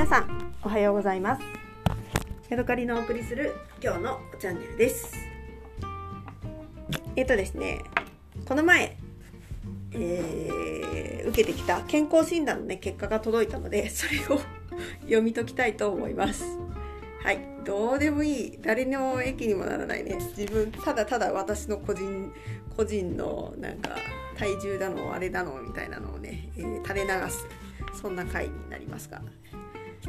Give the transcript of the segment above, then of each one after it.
皆さんおはようございます。ヤドカリのお送りする今日のチャンネルです。えっとですねこの前えー、受けてきた健康診断のね結果が届いたのでそれを 読み解きたいと思います。はいどうでもいい。誰の駅にもならないね。自分ただただ私の個人個人のなんか体重だのあれだのみたいなのをね、えー、垂れ流す。そんな回になりますが。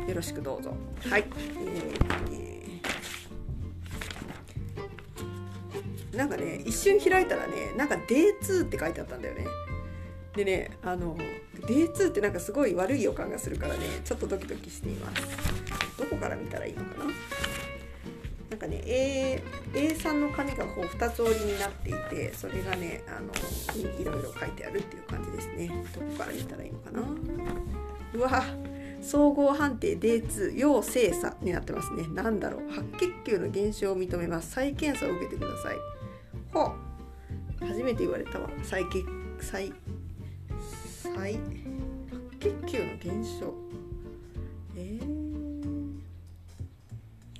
よろしくどうぞ。はい。えー、なんかね一瞬開いたらねなんか Day2 って書いてあったんだよね。でねあの Day2 ってなんかすごい悪い予感がするからねちょっとドキドキしています。どこから見たらいいのかな？なんかね A A3 の紙がこう2つ折りになっていてそれがねあのいろいろ書いてあるっていう感じですね。どこから見たらいいのかな？うわ総合判定 D2 要精査になってますね。何だろう。白血球の減少を認めます。再検査を受けてください。ほう。初めて言われたわ。再血再再白血球の減少。え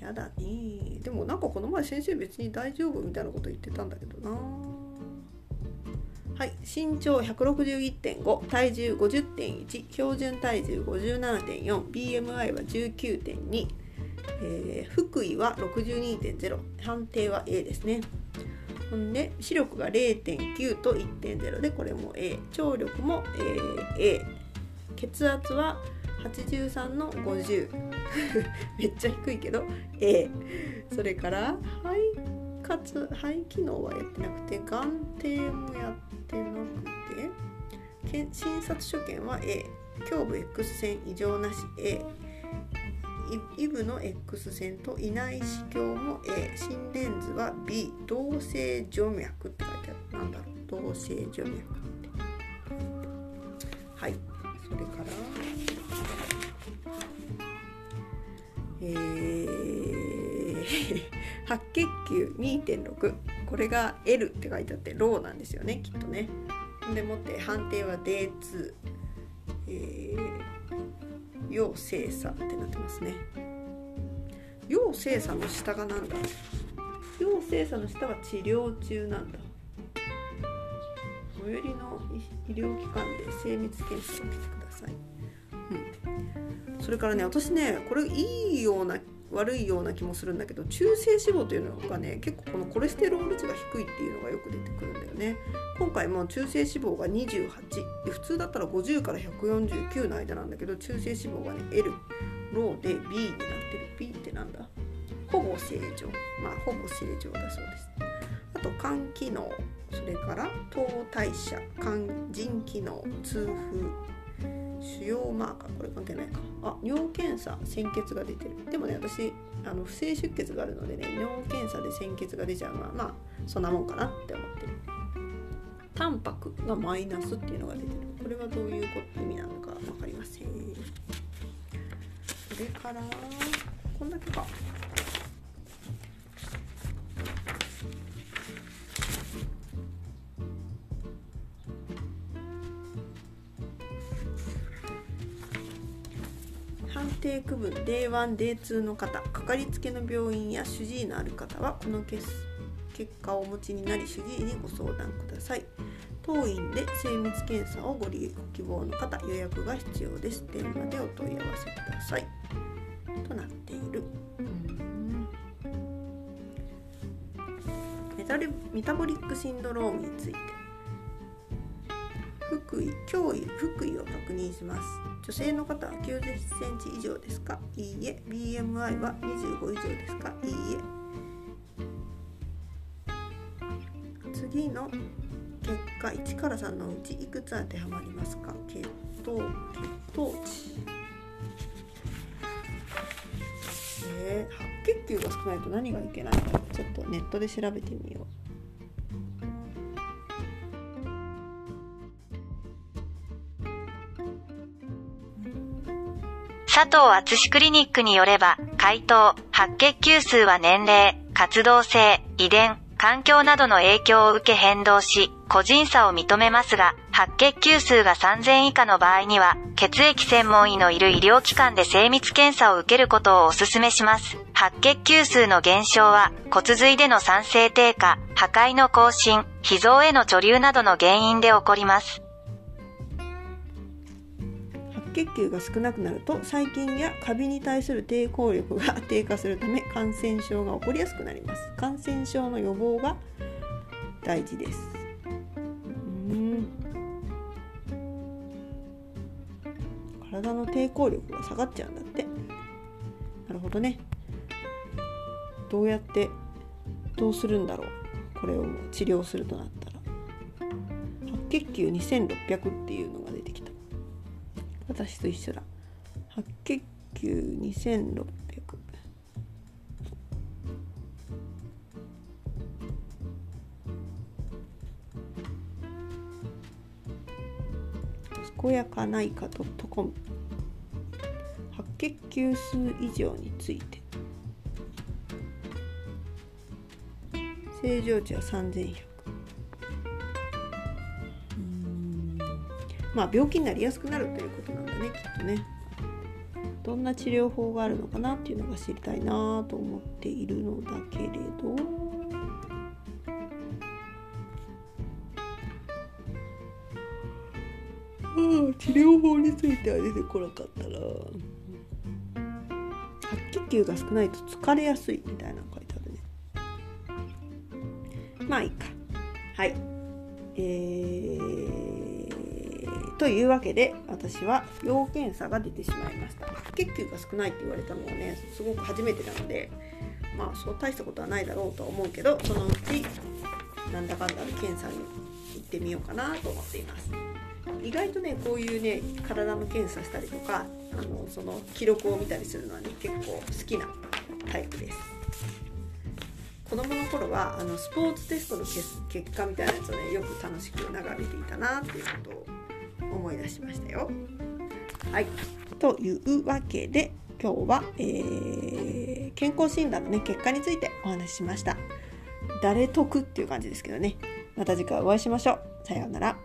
ー、やだねでもなんかこの前先生別に大丈夫みたいなこと言ってたんだけどなはい、身長161.5体重50.1標準体重 57.4BMI は19.2、えー、福井は62.0判定は A ですね。ほんで視力が0.9と1.0でこれも A 聴力も、えー、A 血圧は83の50 めっちゃ低いけど A それから肺活肺機能はやってなくて眼底もやってなくて診察所見は A 胸部 X 線異常なし A イブの X 線と胃内視鏡も A 心電図は B 同性静脈って書いてあるな。んだろう同性静脈って。はい。それから。えー、白血球2.6これが L って書いてあってローなんですよねきっとね。でもって判定は D2 えー要精査ってなってますね。要精査の下がなんだ？要精査の下は治療中なんだ。最寄りの医療機関で精密検査を受けてください、うん、それからね私ねこれいいような悪いような気もするんだけど中性脂肪というのがね結構このコレステロール値が低いっていうのがよく出てくるんだよね。今回も中性脂肪が28で普通だったら50から149の間なんだけど中性脂肪がね L ローで B になってる。B ってなんだ？ほぼ正常。まあほぼ正常だそうです。あと肝機能。それから糖代謝。肝腎機能。痛風。腫瘍マーカーこれ関係ないか。あ尿検査鮮血が出てる。でもね私あの不正出血があるのでね尿検査で鮮血が出ちゃうのはまあそんなもんかなって思ってる。タンパクがマイナスっていうのが出てる。これはどういう意味なのか分かりません。それからこんだけか。判定区分 D1、D2 の方かかりつけの病院や主治医のある方はこの結果をお持ちになり主治医にご相談ください。当院で精密検査をご利用希望の方予約が必要です。電話でお問い合わせください。となっている。メタメタボリックシンドロームについて。腹囲脅威腹囲を確認します。女性の方は90センチ以上ですか？いいえ。BMI は25以上ですか？いいえ。次の結果1から3のうちいくつ当てはまりますか？血糖血糖値。えー、白血球が少ないと何がいけないの？ちょっとネットで調べてみよう。佐藤厚志クリニックによれば、回答、白血球数は年齢、活動性、遺伝、環境などの影響を受け変動し、個人差を認めますが、白血球数が3000以下の場合には、血液専門医のいる医療機関で精密検査を受けることをお勧めします。白血球数の減少は、骨髄での酸性低下、破壊の更新、脾臓への貯留などの原因で起こります。血球が少なくなると細菌やカビに対する抵抗力が低下するため感染症が起こりやすくなります。感染症の予防が大事です。うん。体の抵抗力が下がっちゃうんだって。なるほどね。どうやってどうするんだろう。これを治療するとなったら。白血球2600っていうのが出てきた私と一緒だ。白血球2600健やかないか .com 白血球数以上について。正常値は3100まあ病気になりやすくなるということなんだねきっとね。どんな治療法があるのかなっていうのが知りたいなと思っているのだけれど。うん治療法については出てこなかったな白血球が少ないと疲れやすいみたいなの書いてあるね。まあいいか。はい。えー、というわけで私は要検査が出てしまいました。血球が少ないって言われたのはねすごく初めてなのでまあそう大したことはないだろうとは思うけどそのうちなんだかんだで検査に行ってみようかなと思っています。意外とねこういうね体の検査したりとかあのその記録を見たりするのはね結構好きなタイプです。子供の頃はあのスポーツテストの結果みたいなやつをねよく楽しく眺めていたなっていうことを思い出しましたよ。はいというわけで今日は、えー健康診断のね結果についてお話ししました。誰得っていう感じですけどねまた次回お会いしましょう。さようなら。